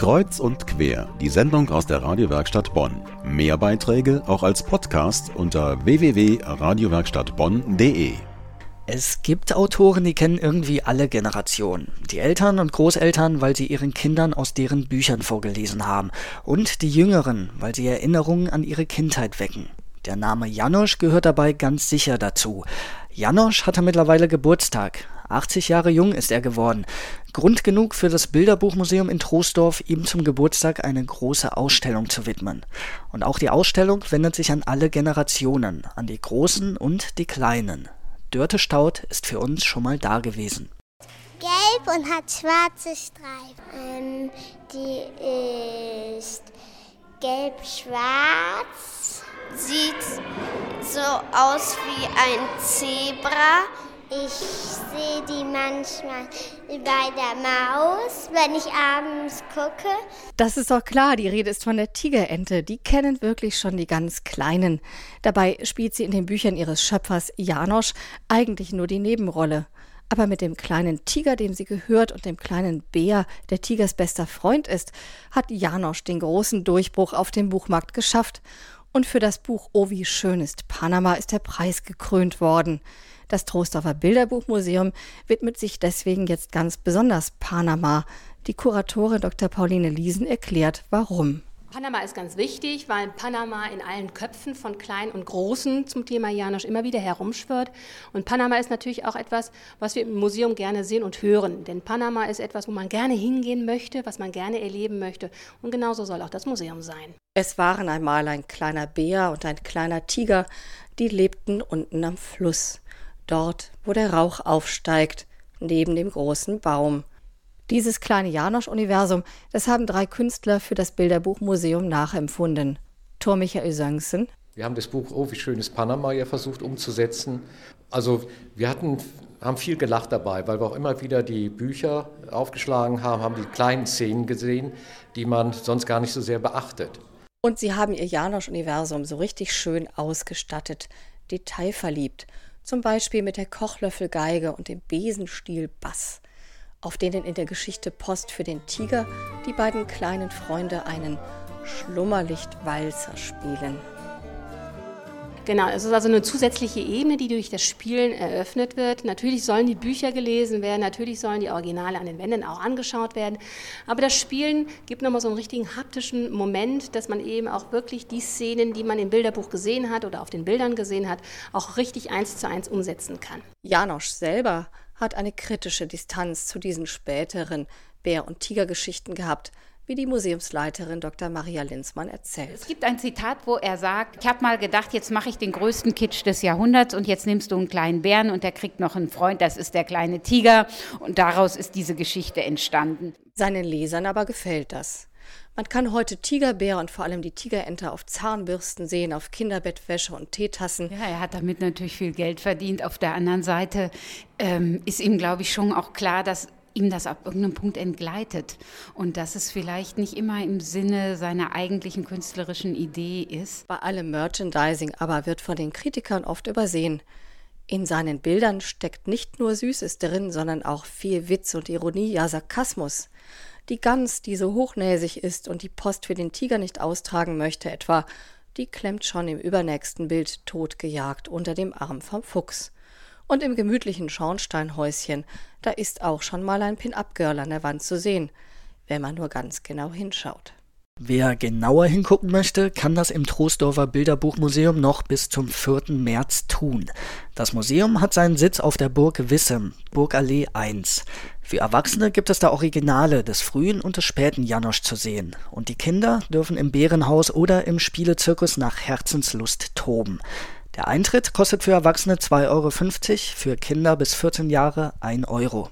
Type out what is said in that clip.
Kreuz und quer, die Sendung aus der Radiowerkstatt Bonn. Mehr Beiträge auch als Podcast unter www.radiowerkstattbonn.de. Es gibt Autoren, die kennen irgendwie alle Generationen. Die Eltern und Großeltern, weil sie ihren Kindern aus deren Büchern vorgelesen haben. Und die Jüngeren, weil sie Erinnerungen an ihre Kindheit wecken. Der Name Janosch gehört dabei ganz sicher dazu. Janosch hatte mittlerweile Geburtstag. 80 Jahre jung ist er geworden. Grund genug für das Bilderbuchmuseum in Troisdorf, ihm zum Geburtstag eine große Ausstellung zu widmen. Und auch die Ausstellung wendet sich an alle Generationen, an die Großen und die Kleinen. Dörte Staud ist für uns schon mal da gewesen. Gelb und hat schwarze Streifen. Ähm, die ist gelb-schwarz. Sieht so aus wie ein Zebra ich sehe die manchmal bei der Maus, wenn ich abends gucke. Das ist doch klar, die Rede ist von der Tigerente. Die kennen wirklich schon die ganz Kleinen. Dabei spielt sie in den Büchern ihres Schöpfers Janosch eigentlich nur die Nebenrolle. Aber mit dem kleinen Tiger, dem sie gehört, und dem kleinen Bär, der Tigers bester Freund ist, hat Janosch den großen Durchbruch auf dem Buchmarkt geschafft. Und für das Buch Oh, wie schön ist Panama ist der Preis gekrönt worden. Das Trostorfer Bilderbuchmuseum widmet sich deswegen jetzt ganz besonders Panama. Die Kuratorin Dr. Pauline Liesen erklärt, warum. Panama ist ganz wichtig, weil Panama in allen Köpfen von Kleinen und Großen zum Thema Janosch immer wieder herumschwirrt. Und Panama ist natürlich auch etwas, was wir im Museum gerne sehen und hören. Denn Panama ist etwas, wo man gerne hingehen möchte, was man gerne erleben möchte. Und genauso soll auch das Museum sein. Es waren einmal ein kleiner Bär und ein kleiner Tiger, die lebten unten am Fluss dort, wo der Rauch aufsteigt, neben dem großen Baum. Dieses kleine Janosch-Universum, das haben drei Künstler für das Bilderbuchmuseum nachempfunden. Thor Michael Söngsen. Wir haben das Buch Oh, wie schön ist Panama ja versucht umzusetzen. Also wir hatten, haben viel gelacht dabei, weil wir auch immer wieder die Bücher aufgeschlagen haben, haben die kleinen Szenen gesehen, die man sonst gar nicht so sehr beachtet. Und sie haben ihr Janosch-Universum so richtig schön ausgestattet, detailverliebt zum Beispiel mit der Kochlöffelgeige und dem Besenstiel-Bass, auf denen in der Geschichte Post für den Tiger die beiden kleinen Freunde einen Schlummerlichtwalzer spielen. Genau, es ist also eine zusätzliche Ebene, die durch das Spielen eröffnet wird. Natürlich sollen die Bücher gelesen werden, natürlich sollen die Originale an den Wänden auch angeschaut werden. Aber das Spielen gibt nochmal so einen richtigen haptischen Moment, dass man eben auch wirklich die Szenen, die man im Bilderbuch gesehen hat oder auf den Bildern gesehen hat, auch richtig eins zu eins umsetzen kann. Janosch selber hat eine kritische Distanz zu diesen späteren Bär- und Tigergeschichten gehabt wie die Museumsleiterin Dr. Maria Linzmann erzählt. Es gibt ein Zitat, wo er sagt, ich habe mal gedacht, jetzt mache ich den größten Kitsch des Jahrhunderts und jetzt nimmst du einen kleinen Bären und der kriegt noch einen Freund, das ist der kleine Tiger und daraus ist diese Geschichte entstanden. Seinen Lesern aber gefällt das. Man kann heute Tigerbär und vor allem die Tigerente auf Zahnbürsten sehen, auf Kinderbettwäsche und Teetassen. Ja, er hat damit natürlich viel Geld verdient. Auf der anderen Seite ähm, ist ihm, glaube ich, schon auch klar, dass ihm das ab irgendeinem Punkt entgleitet und dass es vielleicht nicht immer im Sinne seiner eigentlichen künstlerischen Idee ist. Bei allem Merchandising aber wird von den Kritikern oft übersehen. In seinen Bildern steckt nicht nur Süßes drin, sondern auch viel Witz und Ironie, ja Sarkasmus. Die Gans, die so hochnäsig ist und die Post für den Tiger nicht austragen möchte etwa, die klemmt schon im übernächsten Bild totgejagt unter dem Arm vom Fuchs. Und im gemütlichen Schornsteinhäuschen, da ist auch schon mal ein Pin-Up-Girl an der Wand zu sehen, wenn man nur ganz genau hinschaut. Wer genauer hingucken möchte, kann das im Troisdorfer Bilderbuchmuseum noch bis zum 4. März tun. Das Museum hat seinen Sitz auf der Burg Wissem, Burgallee 1. Für Erwachsene gibt es da Originale des frühen und des späten Janosch zu sehen. Und die Kinder dürfen im Bärenhaus oder im Spielezirkus nach Herzenslust toben. Der Eintritt kostet für Erwachsene 2,50 Euro, für Kinder bis 14 Jahre 1 Euro.